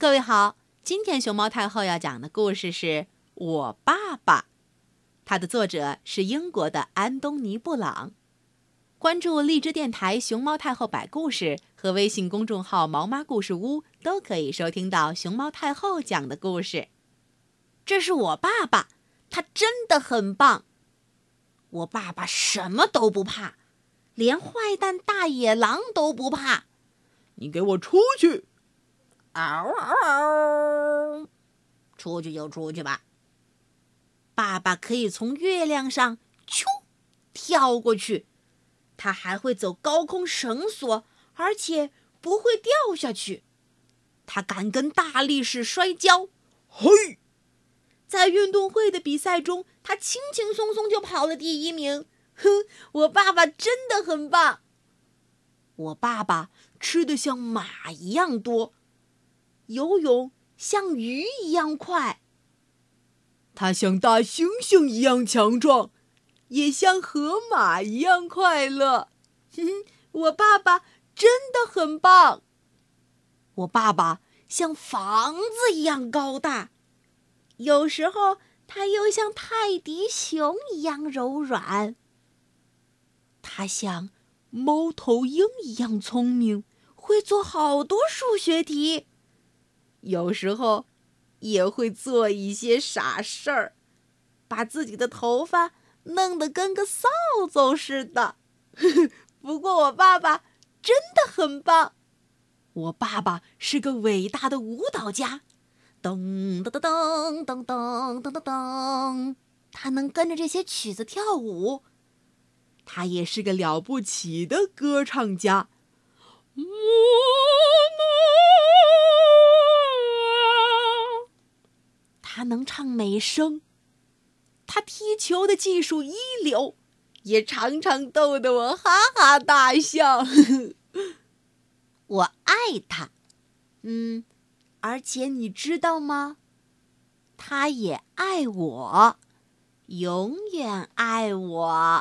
各位好，今天熊猫太后要讲的故事是《我爸爸》，它的作者是英国的安东尼·布朗。关注荔枝电台熊猫太后摆故事和微信公众号“毛妈故事屋”，都可以收听到熊猫太后讲的故事。这是我爸爸，他真的很棒。我爸爸什么都不怕，连坏蛋大野狼都不怕。你给我出去！嗷嗷嗷！出去就出去吧。爸爸可以从月亮上啾跳过去，他还会走高空绳索，而且不会掉下去。他敢跟大力士摔跤，嘿！在运动会的比赛中，他轻轻松松就跑了第一名。哼，我爸爸真的很棒。我爸爸吃的像马一样多。游泳像鱼一样快，它像大猩猩一样强壮，也像河马一样快乐。哼哼，我爸爸真的很棒。我爸爸像房子一样高大，有时候他又像泰迪熊一样柔软。他像猫头鹰一样聪明，会做好多数学题。有时候，也会做一些傻事儿，把自己的头发弄得跟个扫帚似的。不过，我爸爸真的很棒。我爸爸是个伟大的舞蹈家，噔噔噔噔噔噔噔噔噔，他能跟着这些曲子跳舞。他也是个了不起的歌唱家。他能唱美声，他踢球的技术一流，也常常逗得我哈哈大笑。我爱他，嗯，而且你知道吗？他也爱我，永远爱我。